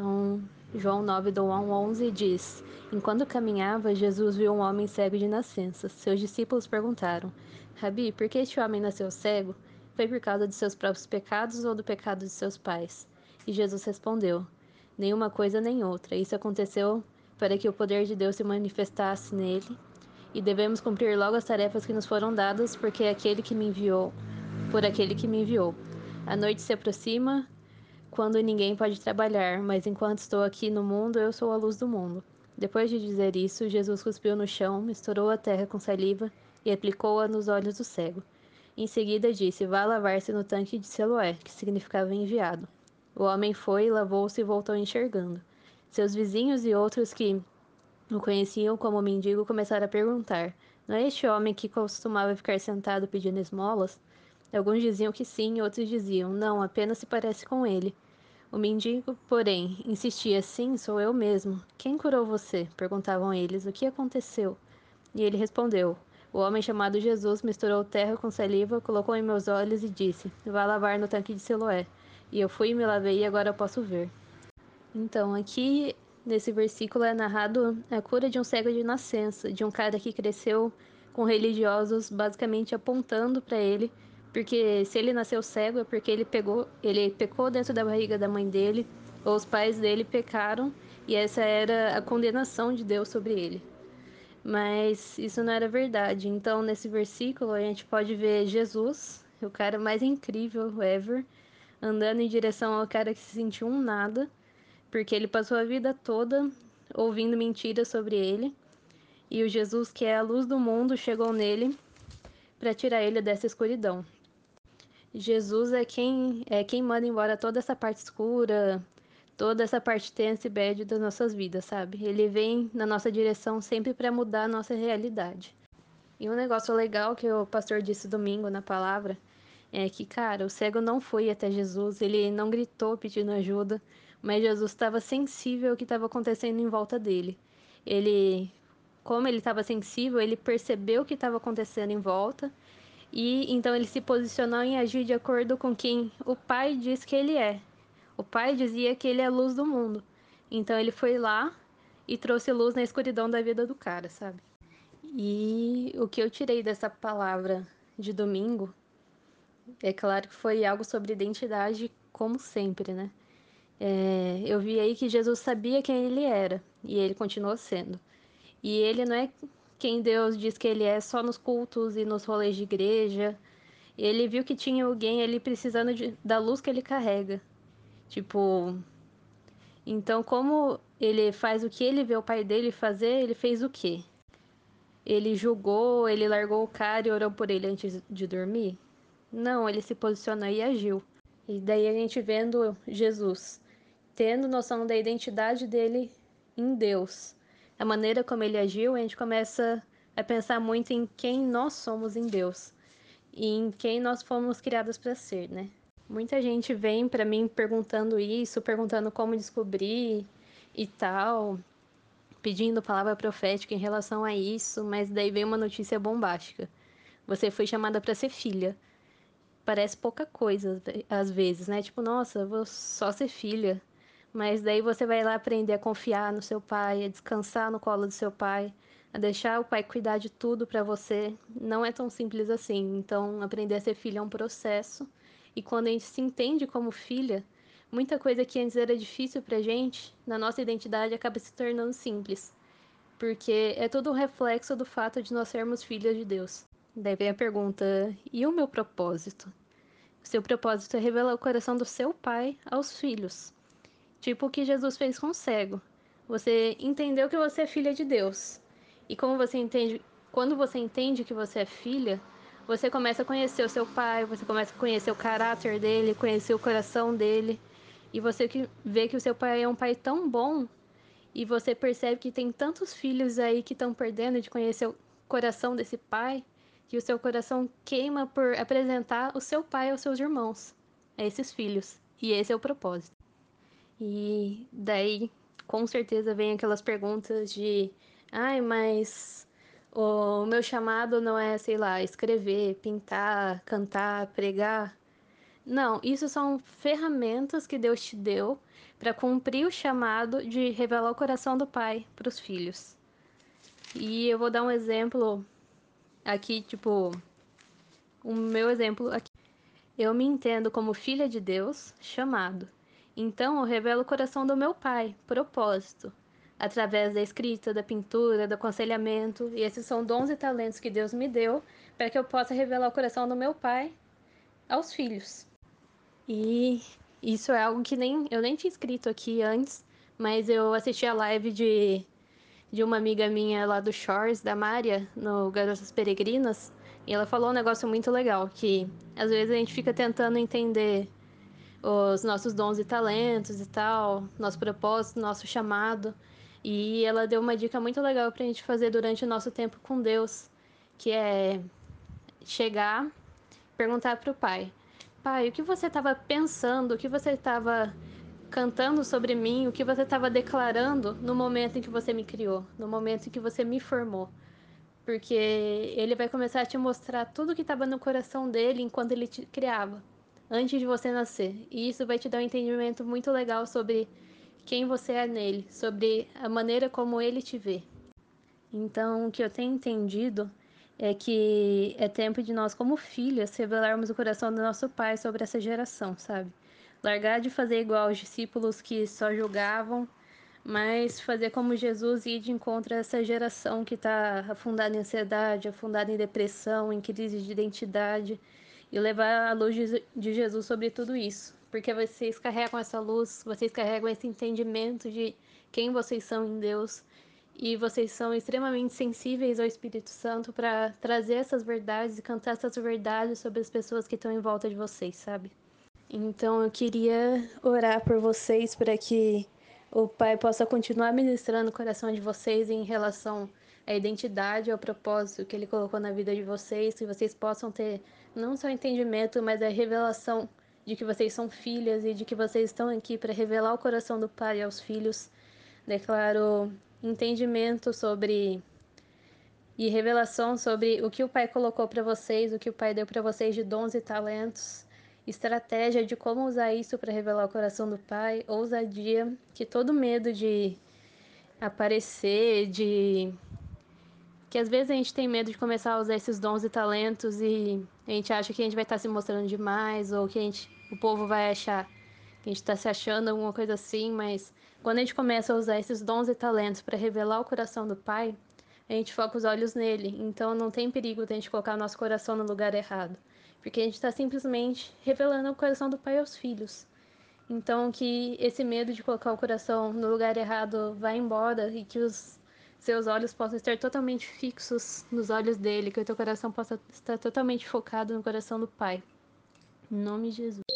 Então, João 9, do 1 ao 11 diz: Enquanto caminhava, Jesus viu um homem cego de nascença. Seus discípulos perguntaram: Rabi, por que este homem nasceu cego? Foi por causa de seus próprios pecados ou do pecado de seus pais? E Jesus respondeu: Nenhuma coisa nem outra. Isso aconteceu para que o poder de Deus se manifestasse nele. E devemos cumprir logo as tarefas que nos foram dadas, porque é aquele que me enviou, por aquele que me enviou. A noite se aproxima, quando ninguém pode trabalhar, mas enquanto estou aqui no mundo, eu sou a luz do mundo. Depois de dizer isso, Jesus cuspiu no chão, misturou a terra com saliva e aplicou-a nos olhos do cego. Em seguida disse: Vá lavar-se no tanque de Siloé, que significava enviado. O homem foi, lavou-se e voltou enxergando. Seus vizinhos e outros que o conheciam como mendigo começaram a perguntar: Não é este homem que costumava ficar sentado pedindo esmolas? Alguns diziam que sim, outros diziam: Não, apenas se parece com ele. O mendigo, porém, insistia: Sim, sou eu mesmo. Quem curou você? perguntavam eles. O que aconteceu? E ele respondeu: O homem chamado Jesus misturou terra com saliva, colocou em meus olhos e disse: Vá lavar no tanque de Siloé. E eu fui e me lavei e agora posso ver. Então, aqui nesse versículo é narrado a cura de um cego de nascença, de um cara que cresceu com religiosos basicamente apontando para ele porque se ele nasceu cego é porque ele pegou, ele pecou dentro da barriga da mãe dele, ou os pais dele pecaram, e essa era a condenação de Deus sobre ele. Mas isso não era verdade. Então, nesse versículo, a gente pode ver Jesus, o cara mais incrível ever, andando em direção ao cara que se sentiu um nada, porque ele passou a vida toda ouvindo mentiras sobre ele. E o Jesus, que é a luz do mundo, chegou nele para tirar ele dessa escuridão. Jesus é quem é quem manda embora toda essa parte escura, toda essa parte tensa e bad das nossas vidas, sabe? Ele vem na nossa direção sempre para mudar a nossa realidade. E um negócio legal que o pastor disse domingo na palavra é que, cara, o cego não foi até Jesus, ele não gritou pedindo ajuda, mas Jesus estava sensível ao que estava acontecendo em volta dele. Ele, como ele estava sensível, ele percebeu o que estava acontecendo em volta e então ele se posicionou em agir de acordo com quem o pai diz que ele é. O pai dizia que ele é a luz do mundo. Então ele foi lá e trouxe luz na escuridão da vida do cara, sabe? E o que eu tirei dessa palavra de domingo é claro que foi algo sobre identidade, como sempre, né? É, eu vi aí que Jesus sabia quem ele era e ele continuou sendo. E ele não é quem Deus diz que ele é só nos cultos e nos rolês de igreja. Ele viu que tinha alguém ali precisando de, da luz que ele carrega. Tipo. Então, como ele faz o que ele vê o pai dele fazer, ele fez o quê? Ele julgou, ele largou o cara e orou por ele antes de dormir? Não, ele se posicionou e agiu. E daí a gente vendo Jesus, tendo noção da identidade dele em Deus a maneira como ele agiu, a gente começa a pensar muito em quem nós somos em Deus e em quem nós fomos criados para ser, né? Muita gente vem para mim perguntando isso, perguntando como descobrir e tal, pedindo palavra profética em relação a isso, mas daí vem uma notícia bombástica. Você foi chamada para ser filha. Parece pouca coisa às vezes, né? Tipo, nossa, vou só ser filha. Mas daí você vai lá aprender a confiar no seu pai, a descansar no colo do seu pai, a deixar o pai cuidar de tudo para você. Não é tão simples assim. Então, aprender a ser filha é um processo. E quando a gente se entende como filha, muita coisa que antes era difícil pra gente, na nossa identidade acaba se tornando simples. Porque é todo um reflexo do fato de nós sermos filhas de Deus. Daí vem a pergunta: e o meu propósito? O seu propósito é revelar o coração do seu pai aos filhos. Tipo o que Jesus fez com o cego. Você entendeu que você é filha de Deus. E como você entende, quando você entende que você é filha, você começa a conhecer o seu pai, você começa a conhecer o caráter dele, conhecer o coração dele. E você vê que o seu pai é um pai tão bom, e você percebe que tem tantos filhos aí que estão perdendo de conhecer o coração desse pai, que o seu coração queima por apresentar o seu pai aos seus irmãos, a esses filhos. E esse é o propósito. E daí, com certeza, vem aquelas perguntas de: ai, mas o meu chamado não é, sei lá, escrever, pintar, cantar, pregar. Não, isso são ferramentas que Deus te deu para cumprir o chamado de revelar o coração do Pai para os filhos. E eu vou dar um exemplo aqui, tipo, o meu exemplo aqui. Eu me entendo como filha de Deus, chamado. Então eu revelo o coração do meu pai, propósito, através da escrita, da pintura, do aconselhamento. E esses são dons e talentos que Deus me deu para que eu possa revelar o coração do meu pai aos filhos. E isso é algo que nem eu nem tinha escrito aqui antes, mas eu assisti a live de, de uma amiga minha lá do Shores, da Mária, no Garotas Peregrinas, e ela falou um negócio muito legal, que às vezes a gente fica tentando entender os nossos dons e talentos e tal, nosso propósito, nosso chamado. E ela deu uma dica muito legal pra gente fazer durante o nosso tempo com Deus, que é chegar, perguntar pro pai: Pai, o que você estava pensando, o que você estava cantando sobre mim, o que você estava declarando no momento em que você me criou, no momento em que você me formou. Porque ele vai começar a te mostrar tudo que estava no coração dele enquanto ele te criava, antes de você nascer. E isso vai te dar um entendimento muito legal sobre quem você é nele, sobre a maneira como ele te vê. Então, o que eu tenho entendido é que é tempo de nós, como filhas, revelarmos o coração do nosso Pai sobre essa geração, sabe? Largar de fazer igual aos discípulos que só julgavam, mas fazer como Jesus e ir de encontro a essa geração que está afundada em ansiedade, afundada em depressão, em crise de identidade, e levar a luz de Jesus sobre tudo isso. Porque vocês carregam essa luz, vocês carregam esse entendimento de quem vocês são em Deus e vocês são extremamente sensíveis ao Espírito Santo para trazer essas verdades e cantar essas verdades sobre as pessoas que estão em volta de vocês, sabe? Então eu queria orar por vocês para que o Pai possa continuar ministrando o coração de vocês em relação à identidade, ao propósito que Ele colocou na vida de vocês, que vocês possam ter não só entendimento, mas a revelação de que vocês são filhas e de que vocês estão aqui para revelar o coração do Pai aos filhos. Declaro entendimento sobre e revelação sobre o que o Pai colocou para vocês, o que o Pai deu para vocês de dons e talentos, estratégia de como usar isso para revelar o coração do Pai, ousadia, que todo medo de aparecer, de que às vezes a gente tem medo de começar a usar esses dons e talentos e a gente acha que a gente vai estar se mostrando demais ou que a gente, o povo vai achar que a gente está se achando alguma coisa assim, mas quando a gente começa a usar esses dons e talentos para revelar o coração do Pai, a gente foca os olhos nele. Então não tem perigo de a gente colocar o nosso coração no lugar errado. Porque a gente está simplesmente revelando o coração do Pai aos filhos. Então que esse medo de colocar o coração no lugar errado vá embora e que os seus olhos possam estar totalmente fixos nos olhos dele, que o teu coração possa estar totalmente focado no coração do Pai. Em nome de Jesus.